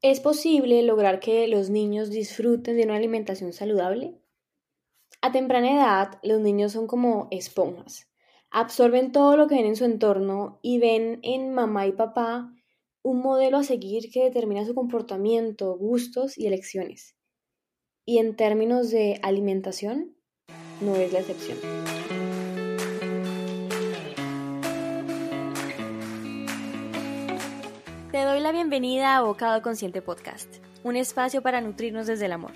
¿Es posible lograr que los niños disfruten de una alimentación saludable? A temprana edad, los niños son como esponjas. Absorben todo lo que ven en su entorno y ven en mamá y papá un modelo a seguir que determina su comportamiento, gustos y elecciones. Y en términos de alimentación, no es la excepción. Te doy la bienvenida a Bocado Consciente Podcast, un espacio para nutrirnos desde el amor.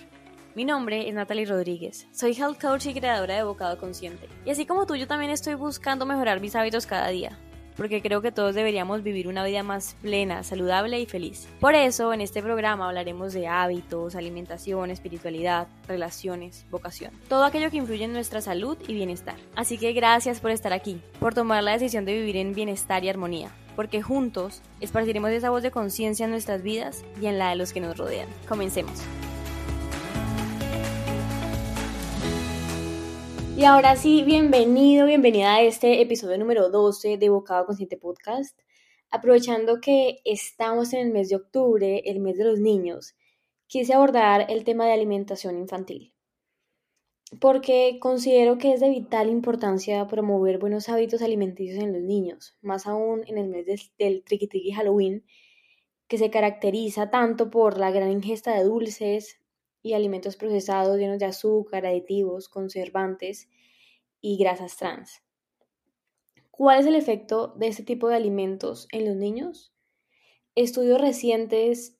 Mi nombre es Natalie Rodríguez, soy health coach y creadora de Bocado Consciente. Y así como tú, yo también estoy buscando mejorar mis hábitos cada día, porque creo que todos deberíamos vivir una vida más plena, saludable y feliz. Por eso, en este programa hablaremos de hábitos, alimentación, espiritualidad, relaciones, vocación, todo aquello que influye en nuestra salud y bienestar. Así que gracias por estar aquí, por tomar la decisión de vivir en bienestar y armonía porque juntos esparciremos esa voz de conciencia en nuestras vidas y en la de los que nos rodean. Comencemos. Y ahora sí, bienvenido, bienvenida a este episodio número 12 de Bocado Consciente Podcast. Aprovechando que estamos en el mes de octubre, el mes de los niños, quise abordar el tema de alimentación infantil porque considero que es de vital importancia promover buenos hábitos alimenticios en los niños, más aún en el mes del, triqui Halloween, que se caracteriza tanto por la gran ingesta de dulces y alimentos procesados llenos de azúcar, aditivos, conservantes y grasas trans. ¿Cuál es el efecto de este tipo de alimentos en los niños? Estudios recientes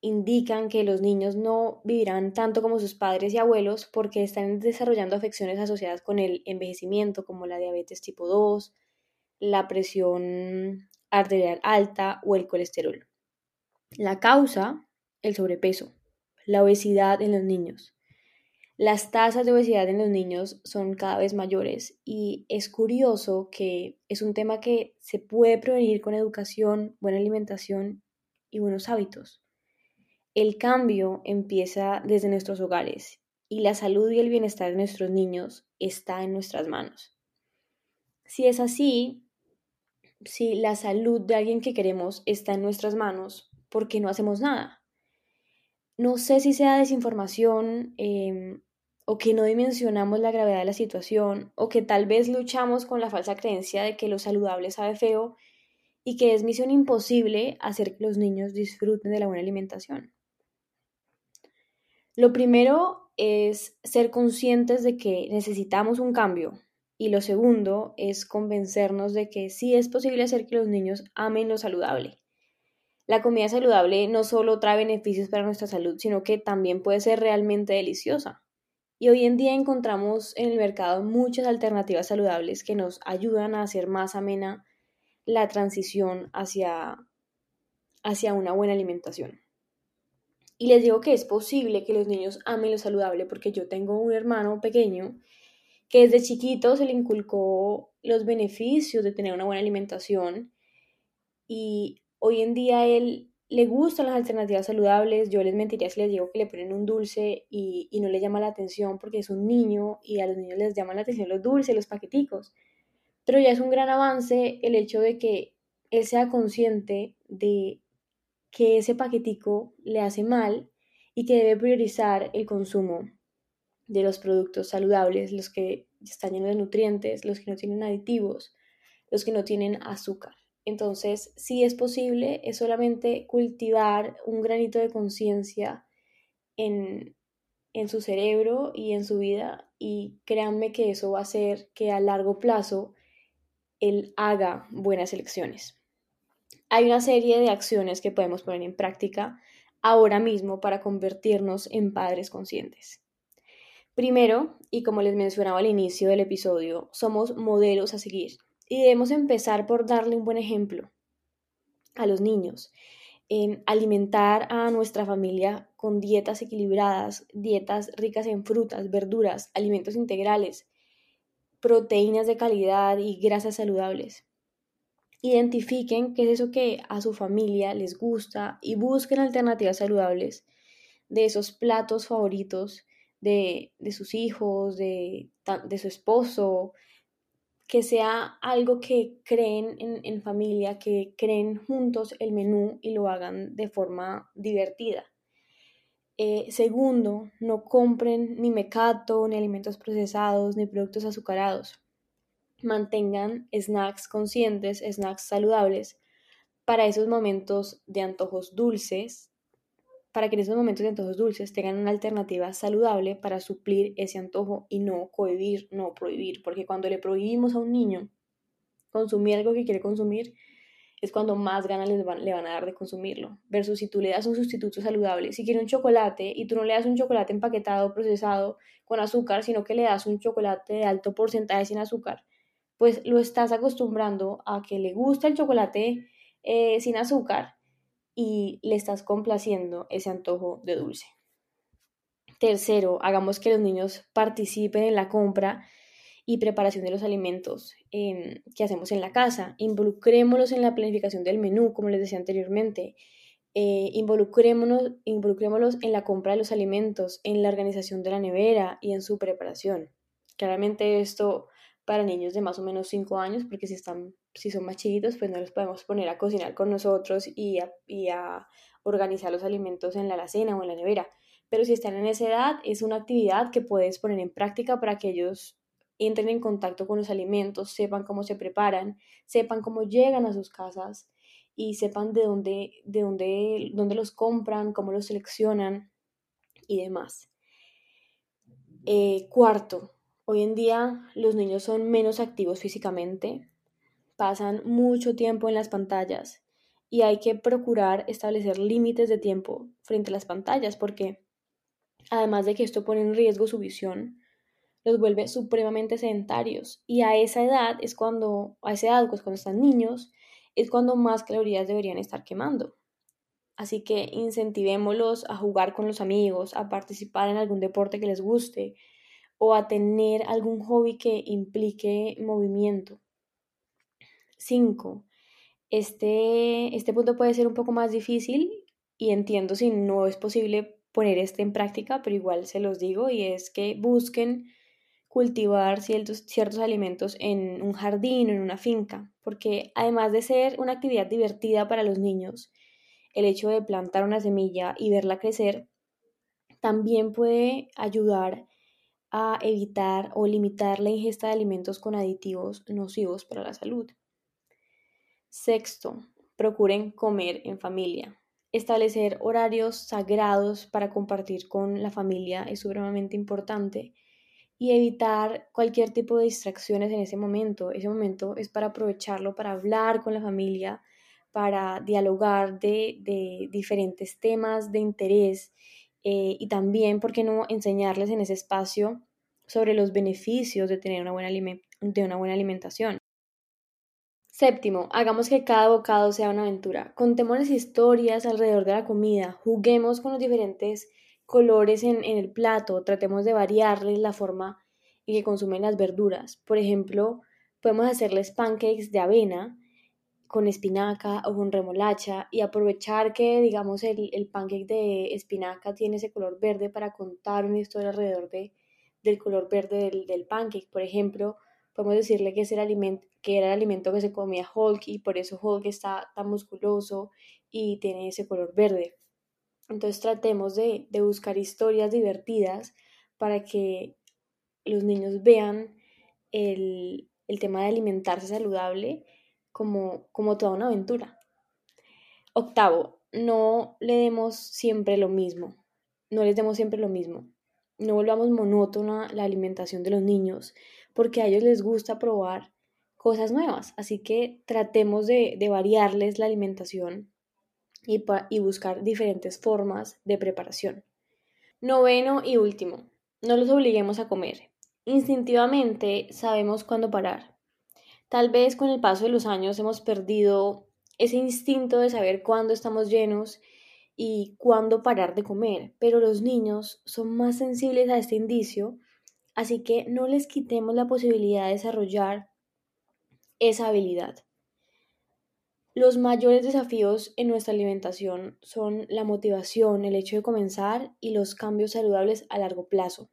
indican que los niños no vivirán tanto como sus padres y abuelos porque están desarrollando afecciones asociadas con el envejecimiento como la diabetes tipo 2, la presión arterial alta o el colesterol. La causa, el sobrepeso, la obesidad en los niños. Las tasas de obesidad en los niños son cada vez mayores y es curioso que es un tema que se puede prevenir con educación, buena alimentación y buenos hábitos. El cambio empieza desde nuestros hogares y la salud y el bienestar de nuestros niños está en nuestras manos. Si es así, si la salud de alguien que queremos está en nuestras manos, ¿por qué no hacemos nada? No sé si sea desinformación em, o que no dimensionamos la gravedad de la situación o que tal vez luchamos con la falsa creencia de que lo saludable sabe feo y que es misión imposible hacer que los niños disfruten de la buena alimentación. Lo primero es ser conscientes de que necesitamos un cambio y lo segundo es convencernos de que sí es posible hacer que los niños amen lo saludable. La comida saludable no solo trae beneficios para nuestra salud, sino que también puede ser realmente deliciosa. Y hoy en día encontramos en el mercado muchas alternativas saludables que nos ayudan a hacer más amena la transición hacia, hacia una buena alimentación. Y les digo que es posible que los niños amen lo saludable porque yo tengo un hermano pequeño que desde chiquito se le inculcó los beneficios de tener una buena alimentación y hoy en día él le gustan las alternativas saludables. Yo les mentiría si les digo que le ponen un dulce y, y no le llama la atención porque es un niño y a los niños les llaman la atención los dulces, los paqueticos. Pero ya es un gran avance el hecho de que él sea consciente de que ese paquetico le hace mal y que debe priorizar el consumo de los productos saludables, los que están llenos de nutrientes, los que no tienen aditivos, los que no tienen azúcar. Entonces, si es posible, es solamente cultivar un granito de conciencia en, en su cerebro y en su vida y créanme que eso va a hacer que a largo plazo él haga buenas elecciones hay una serie de acciones que podemos poner en práctica ahora mismo para convertirnos en padres conscientes. Primero, y como les mencionaba al inicio del episodio, somos modelos a seguir y debemos empezar por darle un buen ejemplo a los niños, en alimentar a nuestra familia con dietas equilibradas, dietas ricas en frutas, verduras, alimentos integrales, proteínas de calidad y grasas saludables identifiquen qué es eso que a su familia les gusta y busquen alternativas saludables de esos platos favoritos de, sus hijos, de, de su esposo, que sea algo que creen en, familia, que creen juntos el menú y lo hagan de forma divertida. Eh, segundo, no compren ni mecato, ni alimentos procesados, ni productos azucarados. Mantengan snacks conscientes, snacks saludables para esos momentos de antojos dulces, para que en esos momentos de antojos dulces tengan una alternativa saludable para suplir ese antojo y no cohibir, no prohibir, porque cuando le prohibimos a un niño consumir algo que quiere consumir, es cuando más ganas le van, le van a dar de consumirlo. Versus si tú le das un sustituto saludable, si quiere un chocolate y tú no le das un chocolate empaquetado, procesado con azúcar, sino que le das un chocolate de alto porcentaje sin azúcar, pues lo estás acostumbrando a que le gusta el chocolate eh, sin azúcar y le estás complaciendo ese antojo de dulce. Tercero, hagamos que los niños participen en la compra y preparación de los alimentos em, que hacemos en la casa. Involucrémoslos en la planificación del menú, como les decía anteriormente. Eh, involucrémonos, involucrémoslos en la compra de los alimentos, en la organización de la nevera y en su preparación. Claramente esto para niños de más o menos 5 años, porque si, están, si son más chiquitos, pues no los podemos poner a cocinar con nosotros y a, y a organizar los alimentos en la alacena o en la nevera. Pero si están en esa edad, es una actividad que puedes poner en práctica para que ellos entren en contacto con los alimentos, sepan cómo se preparan, sepan cómo llegan a sus casas y sepan de dónde, de dónde, dónde los compran, cómo los seleccionan y demás. Eh, cuarto, Hoy en día los niños son menos activos físicamente, pasan mucho tiempo en las pantallas y hay que procurar establecer límites de tiempo frente a las pantallas porque además de que esto pone en riesgo su visión, los vuelve supremamente sedentarios y a esa edad es cuando, a esa edad, pues cuando están niños, es cuando más calorías deberían estar quemando. Así que incentivémoslos a jugar con los amigos, a participar en algún deporte que les guste, o a tener algún hobby que implique movimiento. 5. Este, este punto puede ser un poco más difícil y entiendo si no es posible poner este en práctica, pero igual se los digo y es que busquen cultivar ciertos, ciertos alimentos en un jardín o en una finca, porque además de ser una actividad divertida para los niños, el hecho de plantar una semilla y verla crecer también puede ayudar a evitar o limitar la ingesta de alimentos con aditivos nocivos para la salud. Sexto, procuren comer en familia. Establecer horarios sagrados para compartir con la familia es supremamente importante y evitar cualquier tipo de distracciones en ese momento. Ese momento es para aprovecharlo para hablar con la familia, para dialogar de, diferentes temas de interés eh, y también, ¿por qué no enseñarles en ese espacio sobre los beneficios de tener una buena, de una buena alimentación? Séptimo, hagamos que cada bocado sea una aventura. Contemos historias alrededor de la comida, juguemos con los diferentes colores en, en el plato, tratemos de variarles la forma en que consumen las verduras. Por ejemplo, podemos hacerles pancakes de avena con espinaca o con remolacha y aprovechar que, digamos, el, el pancake de espinaca tiene ese color verde para contar una historia alrededor de, del color verde del, del pancake. Por ejemplo, podemos decirle que, es el alimento, que era el alimento que se comía Hulk y por eso Hulk está tan musculoso y tiene ese color verde. Entonces tratemos de, de buscar historias divertidas para que los niños vean el, el tema de alimentarse saludable como, como toda una aventura. Octavo, no le demos siempre lo mismo, no les demos siempre lo mismo. No volvamos monótona la alimentación de los niños, porque a ellos les gusta probar cosas nuevas. Así que tratemos de, de variarles la alimentación y, y buscar diferentes formas de preparación. Noveno y último, no los obliguemos a comer. Instintivamente sabemos cuándo parar. Tal vez con el paso de los años hemos perdido ese instinto de saber cuándo estamos llenos y cuándo parar de comer, pero los niños son más sensibles a este indicio, así que no les quitemos la posibilidad de desarrollar esa habilidad. Los mayores desafíos en nuestra alimentación son la motivación, el hecho de comenzar y los cambios saludables a largo plazo.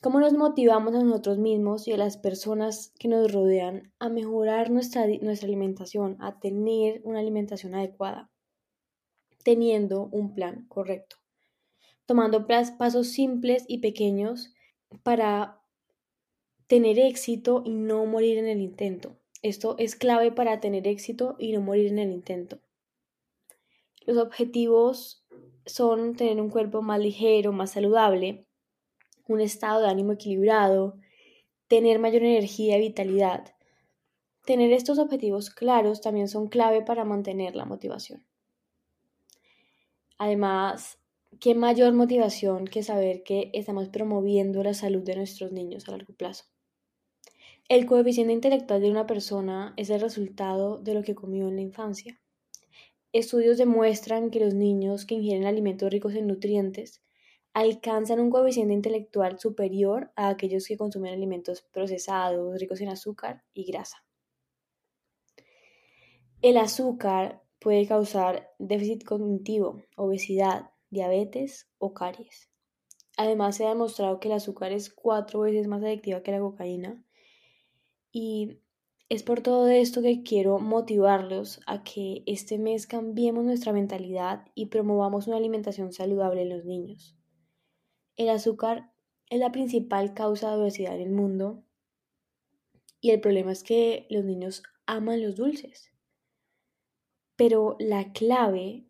¿Cómo nos motivamos a nosotros mismos y a las personas que nos rodean a mejorar nuestra, nuestra alimentación, a tener una alimentación adecuada, teniendo un plan correcto? Tomando pasos simples y pequeños para tener éxito y no morir en el intento. Esto es clave para tener éxito y no morir en el intento. Los objetivos son tener un cuerpo más ligero, más saludable, un estado de ánimo equilibrado, tener mayor energía y vitalidad. Tener estos objetivos claros también son clave para mantener la motivación. Además, qué mayor motivación que saber que estamos promoviendo la salud de nuestros niños a largo plazo. El coeficiente intelectual de una persona es el resultado de lo que comió en la infancia. Estudios demuestran que los niños que ingieren alimentos ricos en nutrientes alcanzan un coeficiente intelectual superior a aquellos que consumen alimentos procesados, ricos en azúcar y grasa. El azúcar puede causar déficit cognitivo, obesidad, diabetes o caries. Además, se ha demostrado que el azúcar es cuatro veces más adictiva que la cocaína. Y es por todo esto que quiero motivarlos a que este mes cambiemos nuestra mentalidad y promovamos una alimentación saludable en los niños. El azúcar es la principal causa de obesidad en el mundo y el problema es que los niños aman los dulces. Pero la clave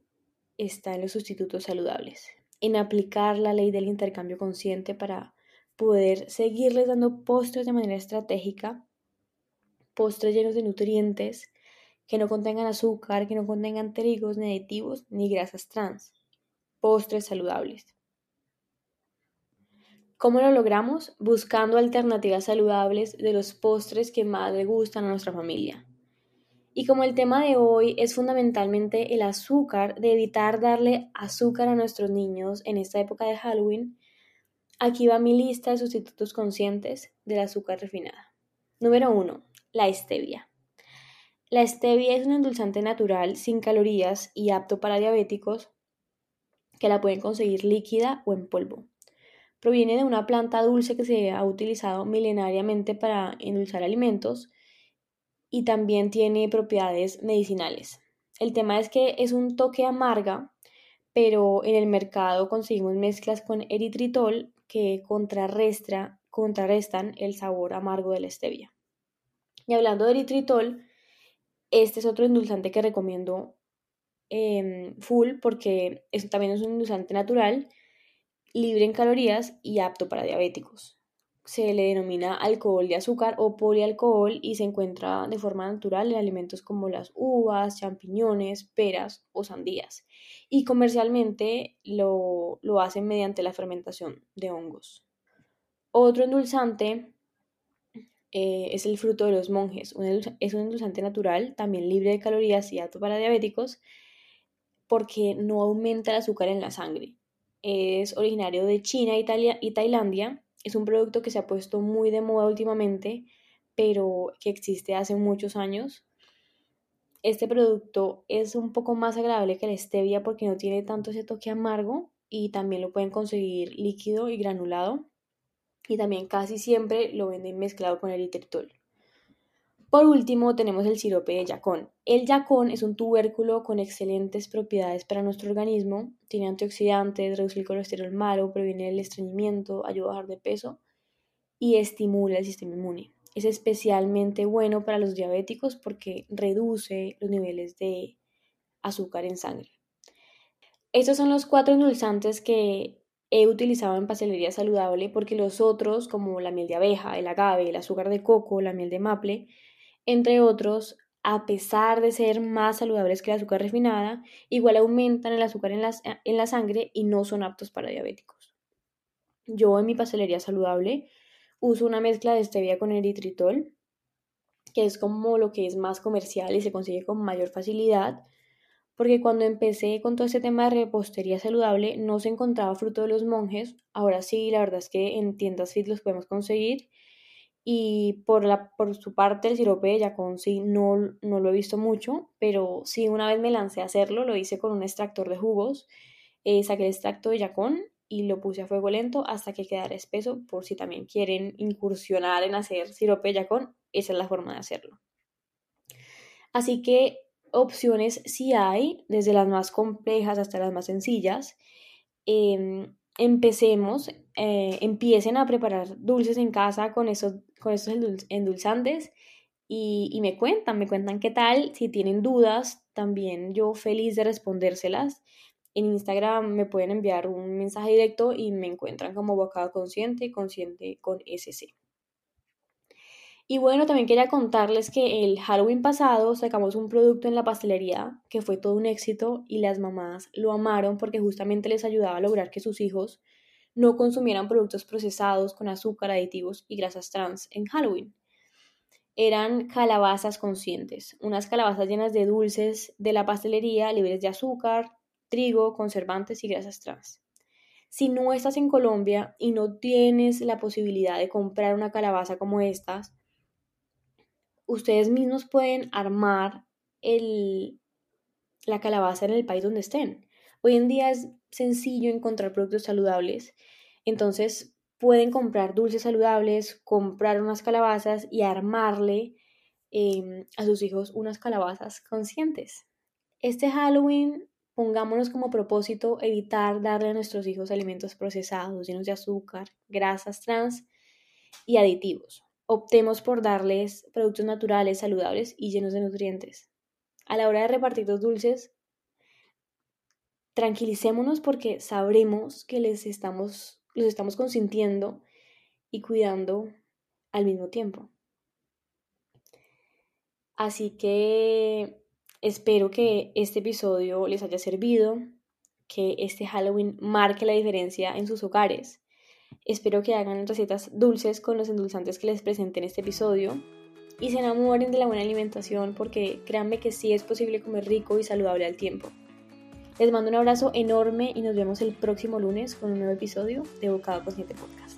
está en los sustitutos saludables, en aplicar la ley del intercambio consciente para poder seguirles dando postres de manera estratégica, postres llenos de nutrientes, que no contengan azúcar, que no contengan trigos ni aditivos ni grasas trans, postres saludables. ¿Cómo lo logramos? Buscando alternativas saludables de los postres que más le gustan a nuestra familia. Y como el tema de hoy es fundamentalmente el azúcar, de evitar darle azúcar a nuestros niños en esta época de Halloween, aquí va mi lista de sustitutos conscientes del azúcar refinada. Número 1. La stevia. La stevia es un endulzante natural sin calorías y apto para diabéticos que la pueden conseguir líquida o en polvo. Proviene de una planta dulce que se ha utilizado milenariamente para endulzar alimentos y también tiene propiedades medicinales. El tema es que es un toque amarga, pero en el mercado conseguimos mezclas con eritritol que contrarrestan el sabor amargo de la stevia. Y hablando de eritritol, este es otro endulzante que recomiendo em, full porque también es un endulzante natural libre en calorías y apto para diabéticos. Se le denomina alcohol de azúcar o polialcohol y se encuentra de forma natural en alimentos como las uvas, champiñones, peras o sandías. Y comercialmente lo, hacen mediante la fermentación de hongos. Otro endulzante eh, es el fruto de los monjes. es un endulzante natural, también libre de calorías y apto para diabéticos, porque no aumenta el azúcar en la sangre es originario de China Italia, y Tailandia. Es un producto que se ha puesto muy de moda últimamente, pero que existe hace muchos años. Este producto es un poco más agradable que la stevia porque no tiene tanto ese toque amargo y también lo pueden conseguir líquido y granulado. Y también casi siempre lo venden mezclado con eritritol. Por último, tenemos el sirope de yacón. El yacón es un tubérculo con excelentes propiedades para nuestro organismo. Tiene antioxidantes, reduce el colesterol malo, previene el estreñimiento, ayuda a bajar de peso y estimula el sistema inmune. Es especialmente bueno para los diabéticos porque reduce los niveles de azúcar en sangre. Estos son los cuatro endulzantes que he utilizado en pastelería saludable porque los otros, como la miel de abeja, el agave, el azúcar de coco, la miel de maple, entre otros, a pesar de ser más saludables que el azúcar refinada, igual aumentan el azúcar en la, sangre y no son aptos para diabéticos. Yo en mi pastelería saludable uso una mezcla de stevia con eritritol, que es como lo que es más comercial y se consigue con mayor facilidad, porque cuando empecé con todo este tema de repostería saludable no se encontraba fruto de los monjes, ahora sí, la verdad es que en tiendas fit los podemos conseguir y por, la, por su parte el sirope de Yacón sí no, no lo he visto mucho, pero sí una vez me lancé a hacerlo, lo hice con un extractor de jugos, eh, saqué el extracto de Yacón y lo puse a fuego lento hasta que quedara espeso por si también quieren incursionar en hacer sirope yacón, esa es la forma de hacerlo. Así que opciones sí hay, desde las más complejas hasta las más sencillas. Em, empecemos, eh, empiecen a preparar dulces en casa con esos, con endulzantes y, y, me cuentan, me cuentan qué tal, si tienen dudas, también yo feliz de respondérselas. En Instagram me pueden enviar un mensaje directo y me encuentran como Bocado Consciente, Consciente con SC. Y bueno, también quería contarles que el Halloween pasado sacamos un producto en la pastelería que fue todo un éxito y las mamás lo amaron porque justamente les ayudaba a lograr que sus hijos no consumieran productos procesados con azúcar, aditivos y grasas trans en Halloween. Eran calabazas conscientes, unas calabazas llenas de dulces de la pastelería libres de azúcar, trigo, conservantes y grasas trans. Si no estás en Colombia y no tienes la posibilidad de comprar una calabaza como estas, ustedes mismos pueden armar la calabaza en el país donde estén. Hoy en día es sencillo encontrar productos saludables, entonces pueden comprar dulces saludables, comprar unas calabazas y armarle em, a sus hijos unas calabazas conscientes. Este Halloween pongámonos como propósito evitar darle a nuestros hijos alimentos procesados, llenos de azúcar, grasas trans y aditivos optemos por darles productos naturales, saludables y llenos de nutrientes. A la hora de repartir los dulces, tranquilicémonos porque sabremos que les estamos, los estamos consintiendo y cuidando al mismo tiempo. Así que espero que este episodio les haya servido, que este Halloween marque la diferencia en sus hogares Espero que hagan recetas dulces con los endulzantes que les presenté en este episodio y se enamoren de la buena alimentación porque créanme que sí es posible comer rico y saludable al tiempo. Les mando un abrazo enorme y nos vemos el próximo lunes con un nuevo episodio de Bocado Consciente Podcast.